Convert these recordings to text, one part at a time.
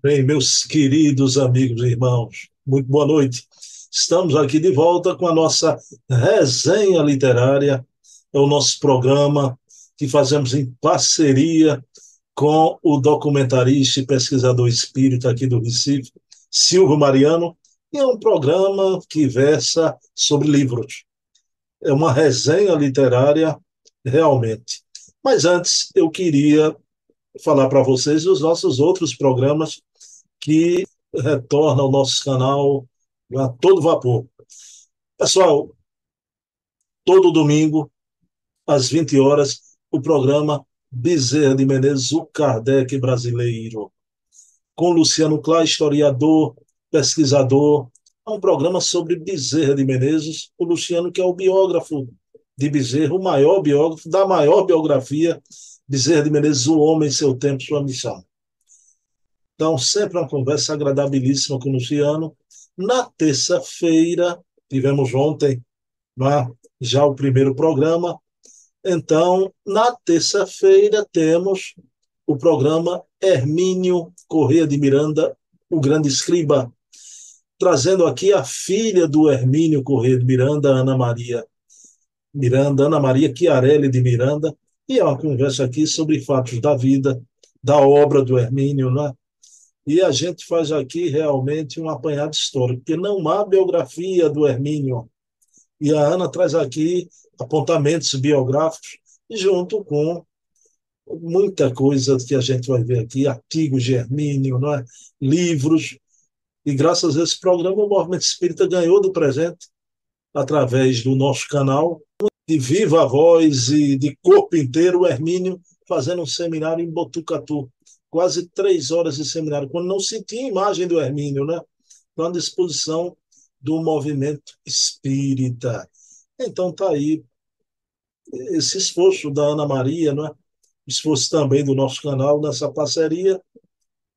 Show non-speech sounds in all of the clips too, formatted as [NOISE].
Bem, meus queridos amigos e irmãos, muito boa noite. Estamos aqui de volta com a nossa resenha literária, é o nosso programa que fazemos em parceria com o documentarista e pesquisador espírita aqui do Recife, Silvio Mariano, e é um programa que versa sobre livros. É uma resenha literária realmente. Mas antes, eu queria falar para vocês os nossos outros programas que retorna ao nosso canal a todo vapor. Pessoal, todo domingo, às 20 horas, o programa Bezerra de Menezes, o Kardec brasileiro, com Luciano Clá, historiador, pesquisador. É um programa sobre Bezerra de Menezes, o Luciano, que é o biógrafo de Bezerra, o maior biógrafo da maior biografia, Bezerra de Menezes, o homem, seu tempo, sua missão. Então, sempre uma conversa agradabilíssima com o Luciano. Na terça-feira, tivemos ontem né, já o primeiro programa. Então, na terça-feira, temos o programa Hermínio Correia de Miranda, o grande escriba, trazendo aqui a filha do Hermínio Correia de Miranda, Ana Maria Miranda, Ana Maria Chiarelli de Miranda, e é uma conversa aqui sobre fatos da vida, da obra do Hermínio, né? E a gente faz aqui realmente um apanhado histórico, porque não há biografia do Hermínio. E a Ana traz aqui apontamentos biográficos, junto com muita coisa que a gente vai ver aqui, artigos de Hermínio, não é? livros. E graças a esse programa, o Movimento Espírita ganhou do presente, através do nosso canal, de viva voz e de corpo inteiro, o Hermínio fazendo um seminário em Botucatu quase três horas de seminário, quando não se tinha imagem do Hermínio, né? à disposição do movimento espírita. Então está aí esse esforço da Ana Maria, né? esforço também do nosso canal nessa parceria,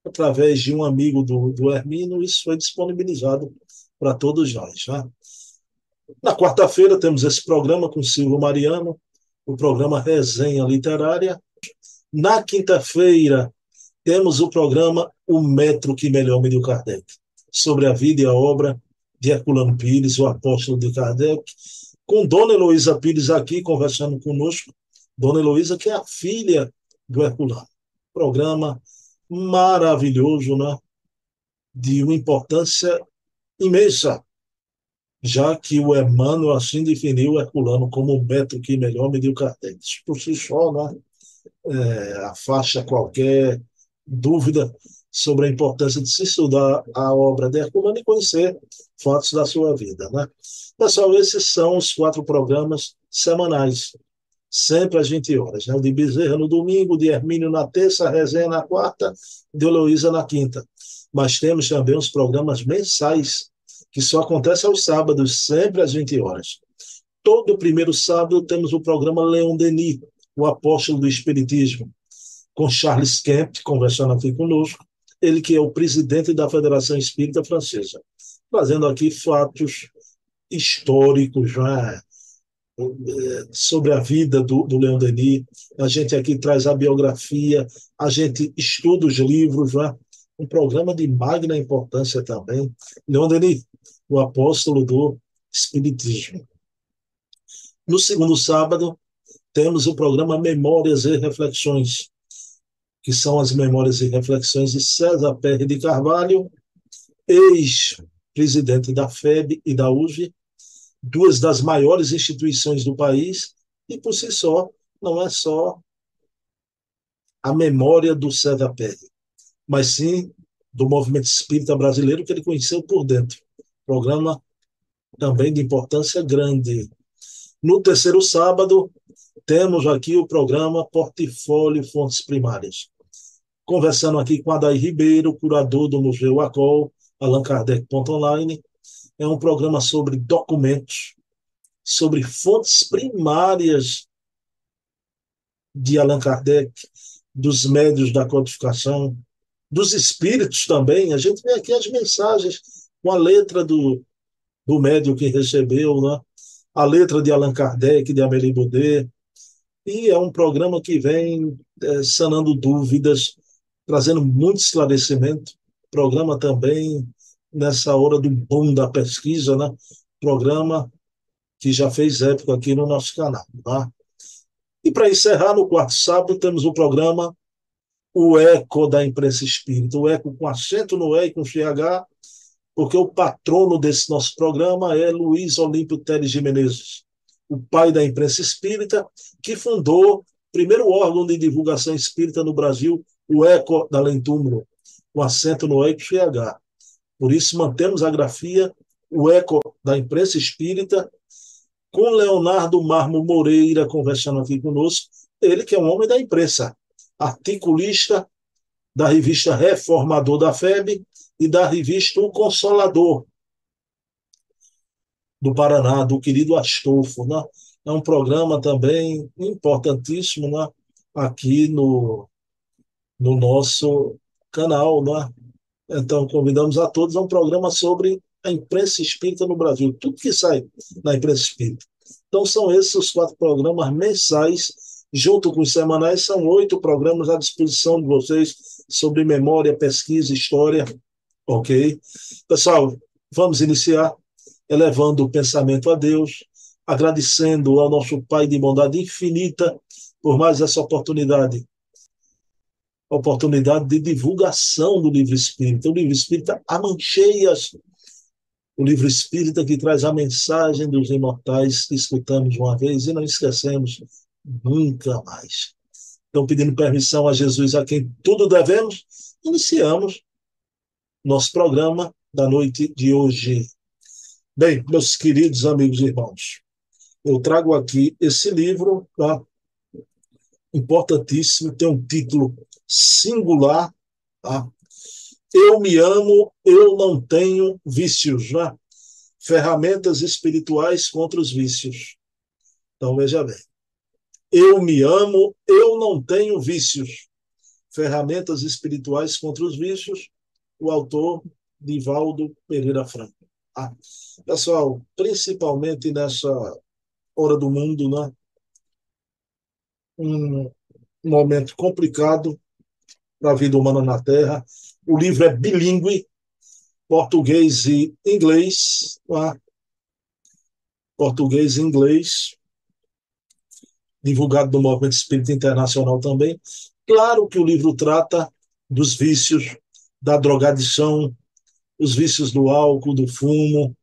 através de um amigo do, do Hermínio, isso foi disponibilizado para todos nós. Né? Na quarta-feira temos esse programa com Silvio Mariano, o programa Resenha Literária. Na quinta-feira temos o programa O Metro que Melhor Mediu Kardec, sobre a vida e a obra de Herculano Pires, o apóstolo de Kardec, com Dona Heloísa Pires aqui conversando conosco. Dona Heloísa, que é a filha do Herculano. Programa maravilhoso, né? de uma importância imensa, já que o Emmanuel assim definiu o Herculano como o metro que melhor mediu Kardec. Por si só, né? É, a faixa qualquer dúvida sobre a importância de se estudar a obra de Herculano e conhecer fatos da sua vida. Né? Pessoal, esses são os quatro programas semanais, sempre às 20 horas. Né? O de Bezerra no domingo, de Hermínio na terça, Resenha na quarta, de Heloísa na quinta. Mas temos também os programas mensais, que só acontecem aos sábados, sempre às 20 horas. Todo primeiro sábado temos o programa Leon Denis, o apóstolo do Espiritismo com Charles Kemp, conversando aqui conosco, ele que é o presidente da Federação Espírita Francesa, trazendo aqui fatos históricos né, sobre a vida do, do Leon Denis. A gente aqui traz a biografia, a gente estuda os livros, né, um programa de magna importância também. Leon Denis, o apóstolo do Espiritismo. No segundo sábado, temos o programa Memórias e Reflexões, que são as memórias e reflexões de César Pérez de Carvalho, ex-presidente da FEB e da USV, duas das maiores instituições do país, e por si só, não é só a memória do César Pérez, mas sim do movimento espírita brasileiro que ele conheceu por dentro. Programa também de importância grande. No terceiro sábado, temos aqui o programa Portfólio Fontes Primárias. Conversando aqui com Adair Ribeiro, curador do Museu ACOL, Allan Kardec.online. É um programa sobre documentos, sobre fontes primárias de Allan Kardec, dos médios da codificação, dos espíritos também. A gente vê aqui as mensagens com a letra do, do médium que recebeu, né? a letra de Allan Kardec, de Amélie Baudet, e é um programa que vem é, sanando dúvidas, trazendo muito esclarecimento programa também nessa hora do boom da pesquisa, né? Programa que já fez época aqui no nosso canal, tá? E para encerrar, no quarto sábado, temos o programa O Eco da Imprensa Espírita. O Eco com acento no E e com CH, porque o patrono desse nosso programa é Luiz Olímpio Teles de Menezes, o pai da imprensa espírita, que fundou o primeiro órgão de divulgação espírita no Brasil, o Eco da Lentúmulo, com acento no E e CH. Por isso, mantemos a grafia, o Eco da Imprensa Espírita, com Leonardo Marmo Moreira conversando aqui conosco, ele que é um homem da imprensa, articulista da revista Reformador da FEB e da revista O Consolador do Paraná, do querido Astolfo. Né? É um programa também importantíssimo né? aqui no, no nosso canal. Né? Então, convidamos a todos a um programa sobre a imprensa espírita no Brasil, tudo que sai na imprensa espírita. Então, são esses os quatro programas mensais, junto com os semanais, são oito programas à disposição de vocês sobre memória, pesquisa, história. Ok? Pessoal, vamos iniciar elevando o pensamento a Deus, agradecendo ao nosso Pai de bondade infinita por mais essa oportunidade oportunidade de divulgação do livro espírita. O livro espírita amancheias o livro espírita que traz a mensagem dos imortais que escutamos uma vez e não esquecemos nunca mais. Então, pedindo permissão a Jesus, a quem tudo devemos, iniciamos nosso programa da noite de hoje. Bem, meus queridos amigos e irmãos, eu trago aqui esse livro, tá? Importantíssimo, tem um título singular, tá? Eu me amo, eu não tenho vícios, né? Ferramentas espirituais contra os vícios. Então, veja bem. Eu me amo, eu não tenho vícios. Ferramentas espirituais contra os vícios. O autor, Divaldo Pereira Franco. Ah, pessoal, principalmente nessa hora do mundo, né? Um momento complicado para a vida humana na Terra. O livro é bilíngue, português e inglês. Tá? Português e inglês. Divulgado no Movimento Espírita Internacional também. Claro que o livro trata dos vícios, da drogadição, os vícios do álcool, do fumo,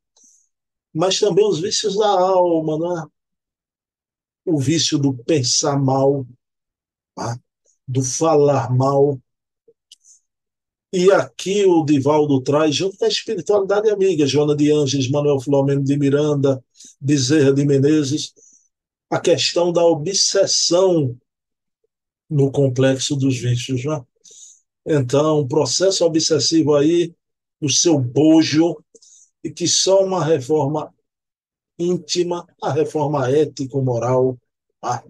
mas também os vícios da alma, né? O vício do pensar mal, tá? do falar mal, e aqui o Divaldo traz, junto com a espiritualidade amiga, Joana de Anjos, Manuel Filomeno de Miranda, Bezerra de Menezes, a questão da obsessão no complexo dos vícios. Né? Então, processo obsessivo aí, o seu bojo, e que só uma reforma íntima, a reforma ético-moral, a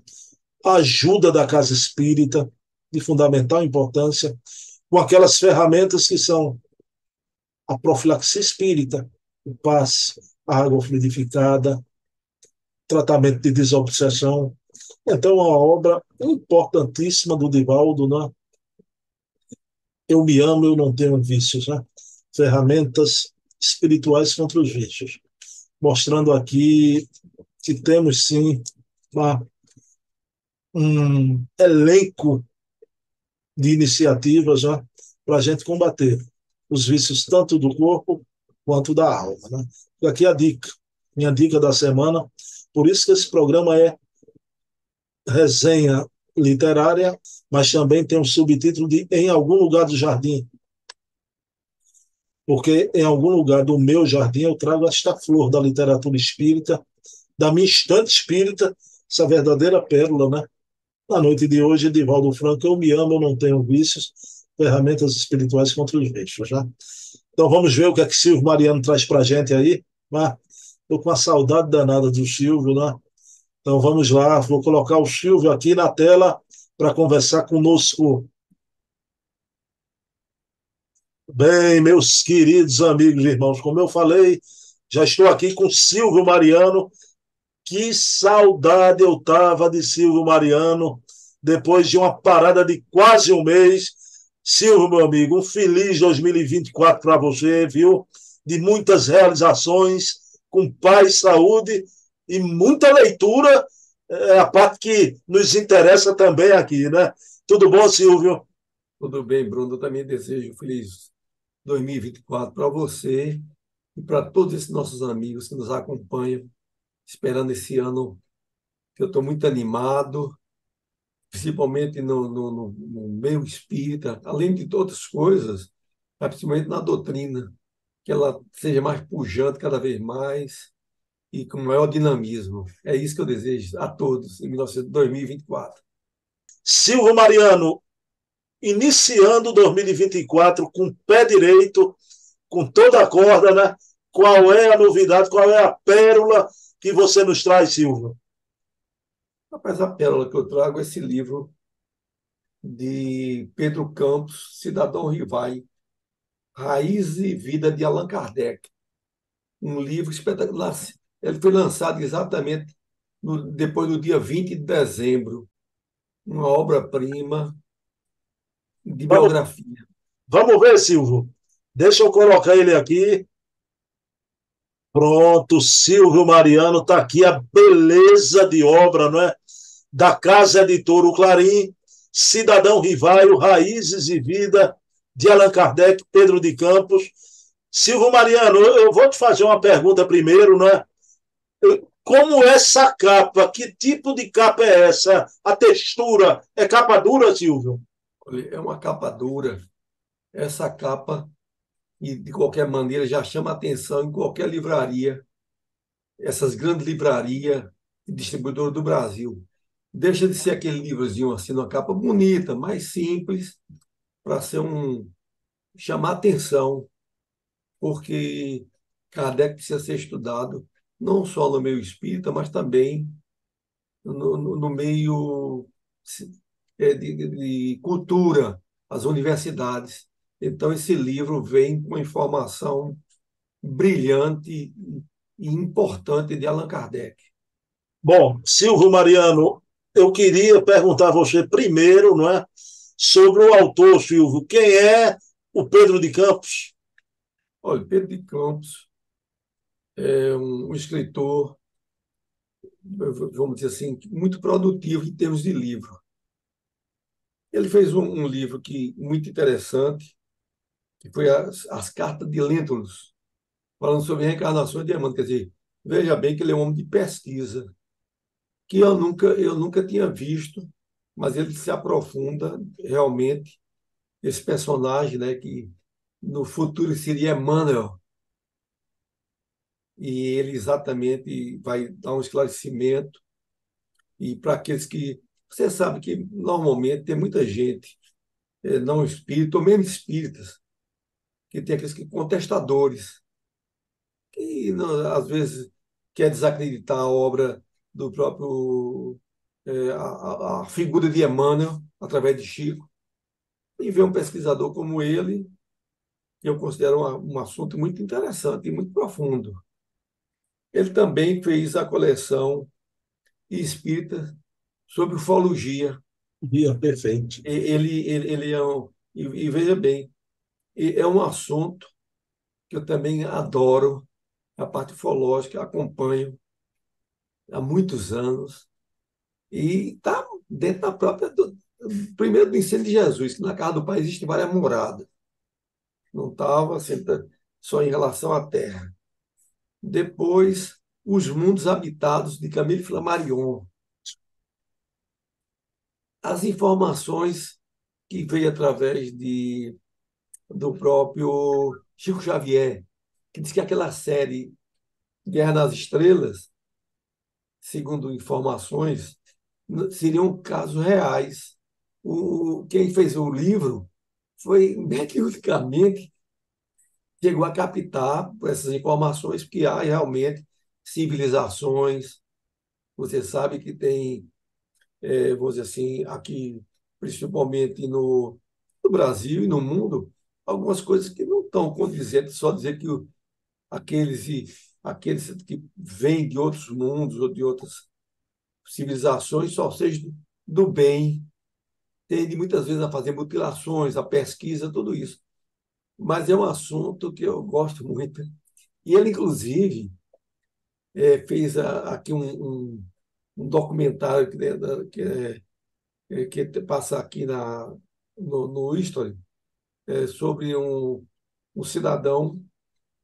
ajuda da casa espírita, de fundamental importância, com aquelas ferramentas que são a profilaxia espírita, o passe, a água fluidificada, tratamento de desobsessão. Então, é uma obra importantíssima do Divaldo, né? Eu me amo, eu não tenho vícios, né? Ferramentas espirituais contra os vícios. Mostrando aqui que temos sim uma, um elenco de iniciativas né, para a gente combater os vícios tanto do corpo quanto da alma. Né? E aqui a dica, minha dica da semana. Por isso que esse programa é resenha literária, mas também tem um subtítulo de Em Algum Lugar do Jardim. Porque em algum lugar do meu jardim eu trago esta flor da literatura espírita, da minha estante espírita, essa verdadeira pérola, né? Na noite de hoje, Edivaldo Franco, eu me amo, eu não tenho vícios, ferramentas espirituais contra os vícios. Né? Então vamos ver o que é que Silvio Mariano traz para gente aí. Né? Estou com a saudade danada do Silvio, né? Então vamos lá, vou colocar o Silvio aqui na tela para conversar conosco. Bem, meus queridos amigos e irmãos, como eu falei, já estou aqui com Silvio Mariano, que saudade eu tava de Silvio Mariano, depois de uma parada de quase um mês. Silvio, meu amigo, um feliz 2024 para você, viu? De muitas realizações, com paz, saúde e muita leitura, é a parte que nos interessa também aqui, né? Tudo bom, Silvio? Tudo bem, Bruno. Eu também desejo feliz 2024 para você e para todos esses nossos amigos que nos acompanham, esperando esse ano que eu estou muito animado, principalmente no, no, no, meio espírita, além de outras coisas, principalmente na doutrina, que ela seja mais pujante cada vez mais e com maior dinamismo. É isso que eu desejo a todos em 2024. Silvio Mariano, iniciando 2024 com o pé direito, com toda a corda, né? Qual é a novidade, qual é a pérola que você nos traz, Silvio? Rapaz, a pérola que eu trago é esse livro de Pedro Campos, Cidadão Rivai, Raiz e Vida de Allan Kardec. Um livro espetacular. Ele foi lançado exatamente no, depois do dia 20 de dezembro. Uma obra-prima de biografia. Vamos, vamos ver, Silvio. Deixa eu colocar ele aqui. Pronto, Silvio Mariano está aqui a beleza de obra, não é? Da Casa Editora O Clarim, Cidadão Rivaio, Raízes e Vida, de Allan Kardec, Pedro de Campos. Silvio Mariano, eu vou te fazer uma pergunta primeiro, não é? Como essa capa? Que tipo de capa é essa? A textura é capa dura, Silvio? É uma capa dura. Essa capa e de qualquer maneira já chama atenção em qualquer livraria, essas grandes livrarias e distribuidoras do Brasil. Deixa de ser aquele livrozinho assim, numa capa bonita, mais simples, para ser um chamar atenção, porque Kardec precisa ser estudado não só no meio espírita, mas também no, no, no meio de, de, de cultura, as universidades. Então, esse livro vem com informação brilhante e importante de Allan Kardec. Bom, Silvio Mariano, eu queria perguntar a você primeiro, não é, sobre o autor, Silvio. Quem é o Pedro de Campos? Olha, Pedro de Campos é um, escritor, vamos dizer assim, muito produtivo em termos de livro. Ele fez um, um livro que muito interessante, que foi as, as cartas de Lentulus, falando sobre reencarnações de Emmanuel. Quer dizer, veja bem que ele é um homem de pesquisa, que eu nunca, eu nunca tinha visto, mas ele se aprofunda realmente esse personagem, né, que no futuro seria Emmanuel. E ele exatamente vai dar um esclarecimento. E para aqueles que. Você sabe que normalmente tem muita gente, eh, não espírita, ou mesmo espíritas, que tem aqueles que contestadores, que às vezes quer desacreditar a obra do próprio é, a, a, figura de Emmanuel através de Chico e ver um pesquisador como ele que eu considero um, um assunto muito interessante e muito profundo. Ele também fez a coleção espírita sobre ufologia. Dia perfeito. Ele, ele, ele é um, e, e veja bem, é um assunto que eu também adoro, a parte ufológica, acompanho há muitos anos, e está dentro da própria. Do, primeiro do ensino de Jesus, que na casa do Pai existe várias moradas. Não estava assim, só em relação à terra. Depois, os mundos habitados de Camille Flammarion. As informações que veio através de do próprio Chico Xavier, que diz que aquela série Guerra nas Estrelas, segundo informações, seriam casos reais. O, quem fez o livro foi [LAUGHS] mediuticamente chegou a captar essas informações que há realmente civilizações. Você sabe que tem, é, vamos dizer assim, aqui, principalmente no, no Brasil e no mundo, algumas coisas que não estão condizentes, só dizer que aqueles, aqueles que vêm de outros mundos ou de outras civilizações só sejam do bem. tende muitas vezes a fazer mutilações, a pesquisa, tudo isso. Mas é um assunto que eu gosto muito. E ele, inclusive, é, fez a, aqui um, um, um, documentário que, é, que, é, que passa aqui na, no, no History é, sobre um, um cidadão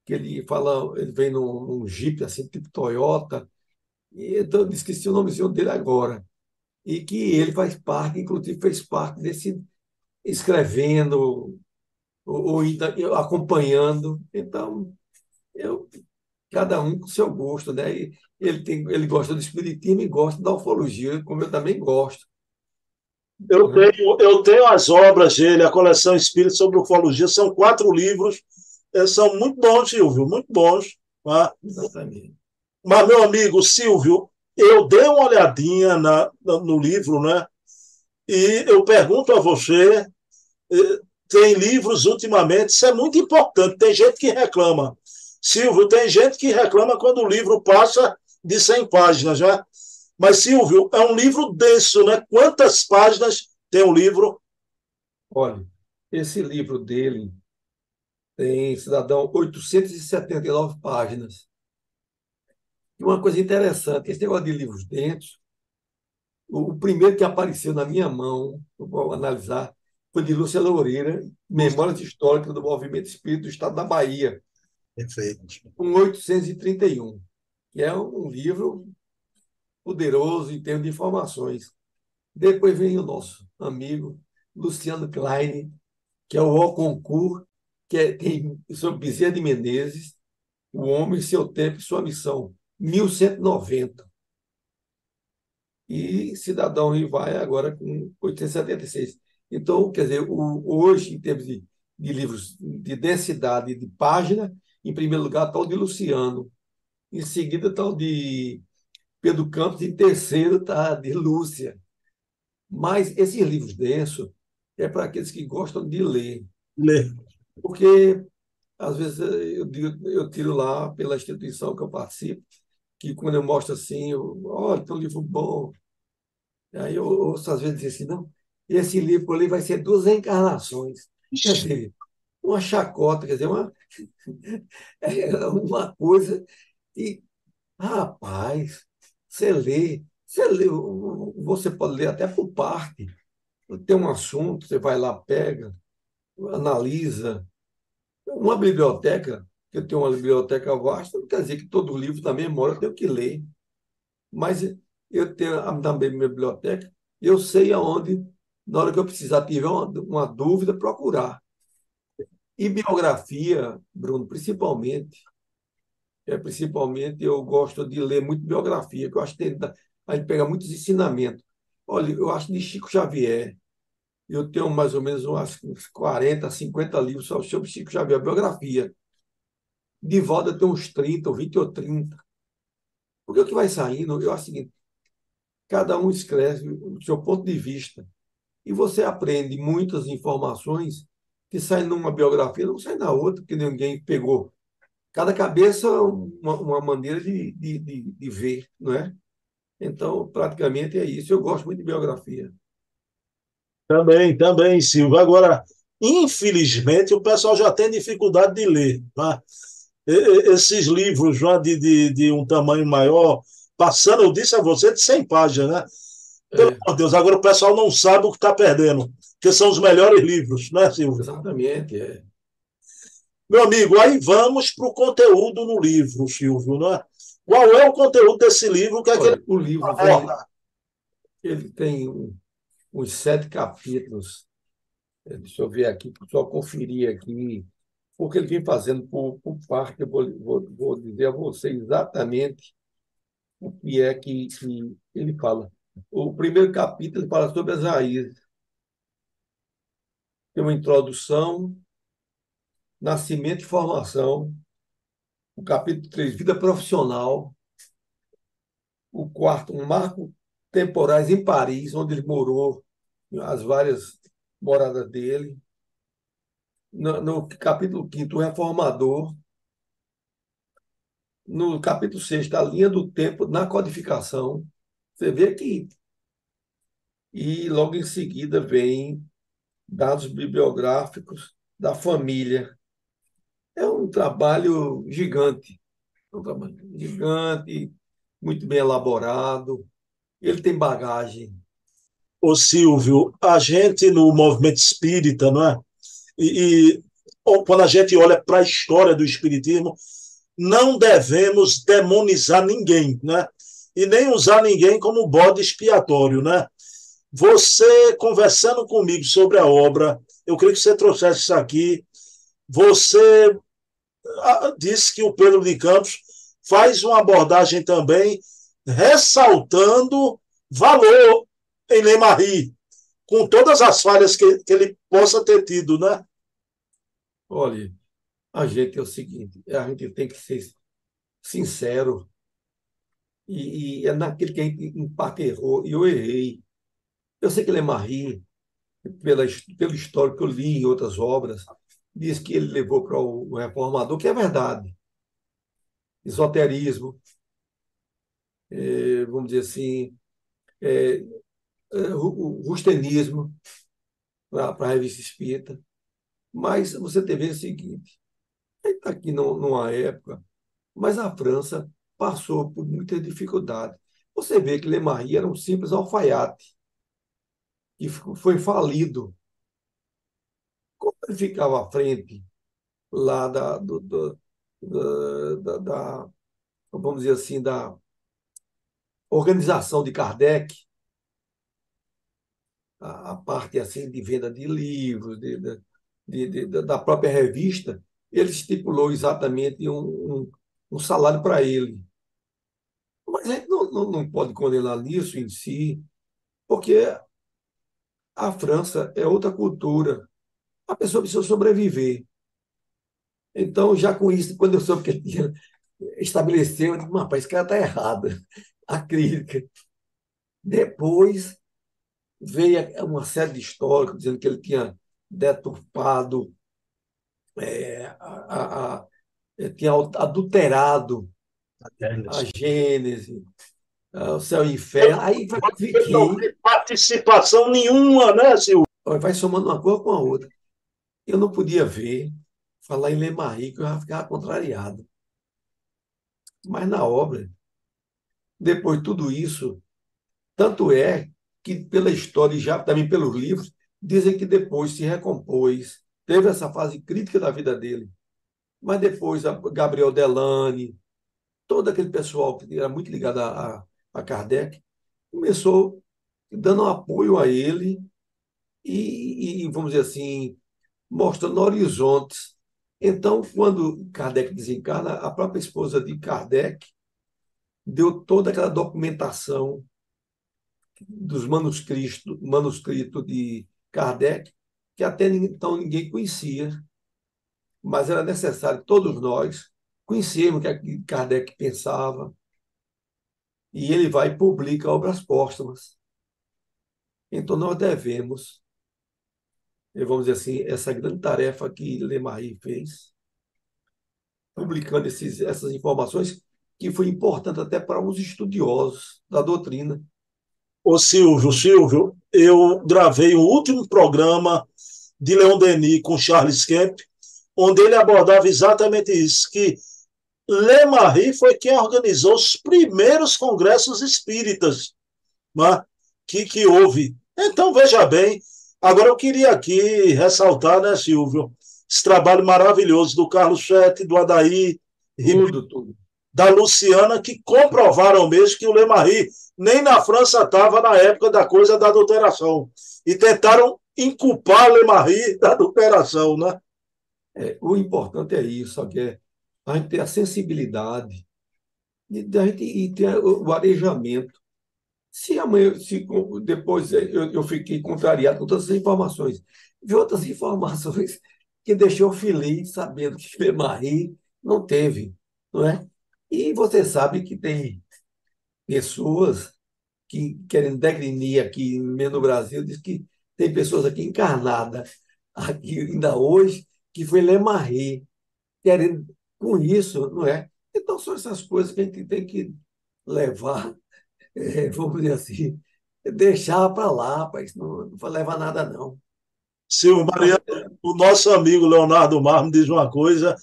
que ele fala, ele vem num, num Jeep assim, tipo Toyota, e então eu esqueci o nomezinho dele agora, e que ele faz parte, inclusive fez parte desse escrevendo ou, ou acompanhando. Então, eu cada um com seu gosto, né? E ele tem, ele gosta do espiritismo e gosta da ufologia, como eu também gosto. Eu tenho, eu tenho as obras dele, a coleção Espírito sobre ufologia, são quatro livros, eh, são muito bons, Silvio, muito bons. Tá? Exatamente. Mas, meu amigo Silvio, eu dei uma olhadinha na, no livro, né? E eu pergunto a você, eh, tem livros ultimamente, isso é muito importante, tem gente que reclama. Silvio, tem gente que reclama quando o livro passa de 100 páginas, né? Mas, Silvio, é um livro denso, né? Quantas páginas tem o um livro? Olha, esse livro dele tem, cidadão, 879 páginas. E uma coisa interessante, esse negócio de livros densos, o, primeiro que apareceu na minha mão, vou analisar, foi de Lúcia Loureira, Memórias Históricas do Movimento Espírito do Estado da Bahia. Perfeito. Com 831, que é um livro poderoso em termos de informações. Depois vem o nosso amigo Luciano Klein, que é o O Concur, que é, tem sobre Bezerra de Menezes, O Homem, Seu Tempo e Sua Missão, 1190. E Cidadão Rivaia agora com 876. Então, quer dizer, o, hoje, em termos de, de livros de densidade de página, em primeiro lugar está o de Luciano, em seguida está o de Pedro Campos, em terceiro está de Lúcia. Mas esses livros densos é para aqueles que gostam de ler. Ler. Porque, às vezes, eu, eu tiro lá pela instituição que eu participo, que quando eu mostro assim, olha, tem um livro bom. Aí eu ouço às vezes assim, não, esse livro ali vai ser duas encarnações. Quer dizer, uma chacota, quer dizer, uma, [LAUGHS] uma coisa. E, rapaz, você lê, você lê, você pode ler até por parte. Tem um assunto, você vai lá, pega, analisa. Uma biblioteca, que eu tenho uma biblioteca vasta, não quer dizer que todo livro da memória eu tenho que ler. Mas eu tenho também minha biblioteca, eu sei aonde, na hora que eu precisar, tiver uma, uma dúvida, procurar. E biografia, Bruno, principalmente, é, principalmente eu gosto de ler muito biografia, que eu acho que tem, a gente pega muitos ensinamentos. Olha, eu acho de Chico Xavier, eu tenho mais ou menos uns 40, 50 livros sobre Chico Xavier, biografia. De volta tenho uns 30, ou 20 ou 30. Porque o que vai saindo, eu acho o seguinte, cada um escreve o seu ponto de vista. E você aprende muitas informações que saem numa biografia, não sai na outra, porque ninguém pegou cada cabeça uma, uma maneira de, de, de, de, ver, não é? Então, praticamente é isso. Eu gosto muito de biografia. Também, também, Silvio. Agora, infelizmente, o pessoal já tem dificuldade de ler. Tá? Esses livros já de, de, de um tamanho maior, passando, eu disse a você, de 100 páginas, né? Pelo é. amor de Deus, agora o pessoal não sabe o que está perdendo, que são os melhores livros, né, Silvio? Exatamente, é. Meu amigo, aí vamos para o conteúdo no livro, Silvio, não é? Qual é o conteúdo desse livro? Que é Olha, aquele... O livro ele tem uns sete capítulos. É, deixa eu ver aqui, só conferir aqui, porque ele vem fazendo por, por parte, eu vou, vou, vou dizer a você exatamente o que é que, que ele fala. O primeiro capítulo fala sobre as raízes. Tem uma introdução, Nascimento e Formação, o capítulo 3, Vida Profissional, o quarto, um marco temporais em Paris, onde ele morou, as várias moradas dele. No, no capítulo 5, o Reformador. No capítulo 6, a linha do tempo na codificação. Você vê que e logo em seguida vem dados bibliográficos da família. É um trabalho gigante, é um trabalho gigante, muito bem elaborado. Ele tem bagagem. Ô Silvio, a gente no movimento espírita, não é? E, e quando a gente olha para a história do espiritismo, não devemos demonizar ninguém, né? E nem usar ninguém como bode expiatório, né? Você conversando comigo sobre a obra, eu queria que você trouxesse isso aqui. Você ah, disse que o Pedro de Campos faz uma abordagem também ressaltando valor em Lemarie, com todas as falhas que, que ele possa ter tido, né? Olha, a gente é o seguinte, a gente tem que ser sincero e, e é naquele que a gente em parte errou, e eu errei. Eu sei que Lemarie, pela, pelo histórico que eu li em outras obras, diz que ele levou para o reformador, que é verdade. Esoterismo, é, vamos dizer assim, é, é, o rustenismo para a revista espírita. Mas você teve o seguinte: está aqui numa época, mas a França passou por muita dificuldade. Você vê que Le Marie era um simples alfaiate que foi falido. Como ele ficava à frente lá da, do, do, da, da, vamos dizer assim, da organização de Kardec, a, a parte assim de venda de livros, de, de, de, da própria revista, ele estipulou exatamente um, um, um salário para ele. Mas a gente não, não, não pode condenar nisso em si, porque a França é outra cultura. A pessoa precisa sobreviver. Então, já com isso, quando eu soube que ele tinha estabeleceu, eu disse, rapaz, esse cara está errado. [LAUGHS] A crítica. Depois veio uma série de históricos dizendo que ele tinha deturpado, é, a, a, a, tinha adulterado a Gênese, o céu e o inferno. Aí fiquei... Não tem participação nenhuma, né, Silvio? Vai somando uma coisa com a outra. Eu não podia ver, falar em Lemarie, que eu já ficava contrariado. Mas na obra, depois de tudo isso, tanto é que pela história e já também pelos livros, dizem que depois se recompôs, teve essa fase crítica da vida dele. Mas depois Gabriel Delane, todo aquele pessoal que era muito ligado a, a, Kardec, começou dando apoio a ele e, e, vamos dizer assim, mostrando horizontes. Então, quando Kardec desencarna, a própria esposa de Kardec deu toda aquela documentação dos manuscritos, manuscrito de Kardec, que até então ninguém conhecia, mas era necessário todos nós conhecemos o que é Kardec pensava, e ele vai e publica obras póstumas. Então nós devemos, vamos dizer assim, essa grande tarefa que Lemarie fez, publicando esses, essas informações, que foi importante até para os estudiosos da doutrina. Ô Silvio, Silvio, eu gravei o último programa de Leon Denis com Charles Kemp, onde ele abordava exatamente isso, que Le Marie foi quem organizou os primeiros congressos espíritas né, que, que houve. Então, veja bem, agora eu queria aqui ressaltar, né, Silvio, esse trabalho maravilhoso do Carlos Chete, do Adaí, tudo, tudo. da Luciana, que comprovaram mesmo que o Le Marie nem na França estava na época da coisa da adulteração. E tentaram inculpar Le Marie da adulteração, né? É, o importante é isso, que é a gente ter a sensibilidade de, a gente, e ter o arejamento. Se amanhã, se depois eu, eu fiquei contrariado com todas as informações, vi outras [LAUGHS] informações que deixou feliz sabendo que Marie não teve, não é? E você sabe que tem pessoas que querem degrinir aqui no Brasil, diz que tem pessoas aqui encarnadas, aqui ainda hoje, que foi Lemarre, querendo com isso, não é? Então, são essas coisas que a gente tem que levar, [LAUGHS] é, vamos dizer assim, deixava para lá, rapaz, não, não vai levar nada, não. Silvio Mariano, o nosso amigo Leonardo Mar me diz uma coisa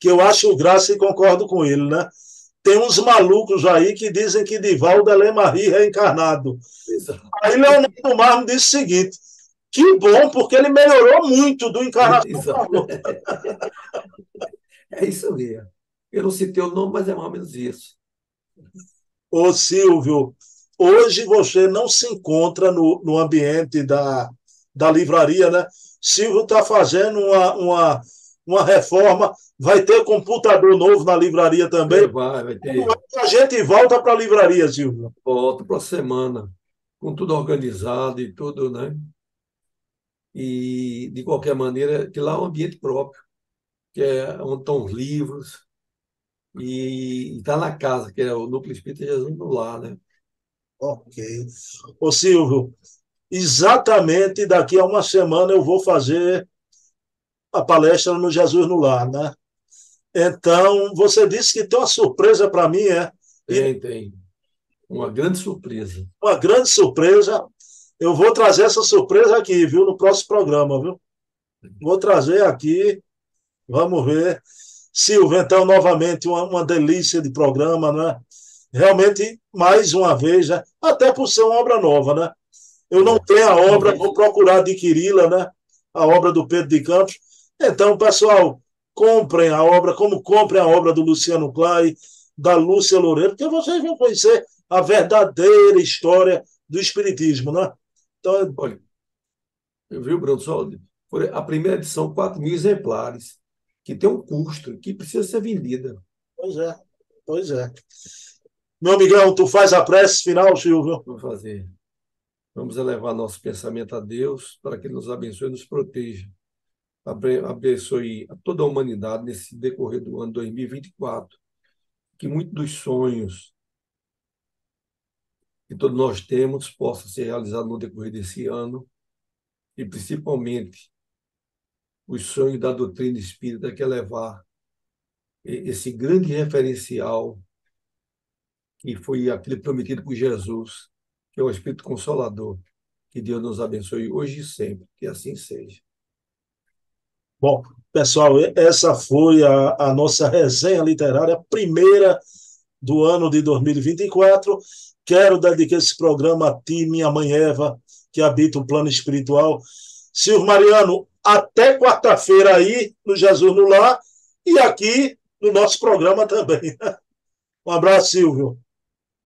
que eu acho graça e concordo com ele, né? Tem uns malucos aí que dizem que Divaldo é Lemarie reencarnado. Exato. Aí Leonardo Mar me disse o seguinte: que bom, porque ele melhorou muito do encarnação. [LAUGHS] É isso mesmo. Eu não citei o nome, mas é mais ou menos isso. Ô Silvio, hoje você não se encontra no, no ambiente da, da livraria, né? Silvio está fazendo uma, uma, uma reforma, vai ter computador novo na livraria também. Vai, vai ter. A gente volta para a livraria, Silvio. Volta para a semana, com tudo organizado e tudo, né? E, de qualquer maneira, que lá é um ambiente próprio, que é onde estão os livros, e está na casa, que é o Núcleo Espírita Jesus no Lar, né? Ok. Ô Silvio, exatamente daqui a uma semana eu vou fazer a palestra no Jesus no Lar, né? Então, você disse que tem uma surpresa para mim, é? Tem, tem. Uma grande surpresa. Uma grande surpresa. Eu vou trazer essa surpresa aqui, viu, no próximo programa, viu? Vou trazer aqui. Vamos ver. Silvio, então, novamente, uma, uma delícia de programa, né? Realmente, mais uma vez, né? até por ser uma obra nova, né? Eu não tenho a obra, vou procurar adquiri-la, né? A obra do Pedro de Campos. Então, pessoal, comprem a obra, como comprem a obra do Luciano Clay, da Lúcia Loureiro, porque vocês vão conhecer a verdadeira história do Espiritismo, né? Então, olha, viu, Bruno? Só, a primeira edição, 4 mil exemplares que tem um custo, que precisa ser vendida. Pois é, pois é. Meu amigão, tu faz a prece final, Silvio? Vou fazer. Vamos elevar nosso pensamento a Deus para que Ele nos abençoe e nos proteja. Abençoe a toda a humanidade nesse decorrer do ano 2024. Que muitos dos sonhos que todos nós temos possam ser realizados no decorrer desse ano e principalmente os sonhos da doutrina espírita, que é levar esse grande referencial que foi aquele prometido por Jesus, que é o Espírito Consolador. Que Deus nos abençoe hoje e sempre, que assim seja. Bom, pessoal, essa foi a, a nossa resenha literária primeira do ano de 2024. Quero dedicar esse programa a ti, minha mãe Eva, que habita o plano espiritual. Silvio Mariano, até quarta-feira aí no Jesus no Lar e aqui no nosso programa também. [LAUGHS] Um abraço, Silvio.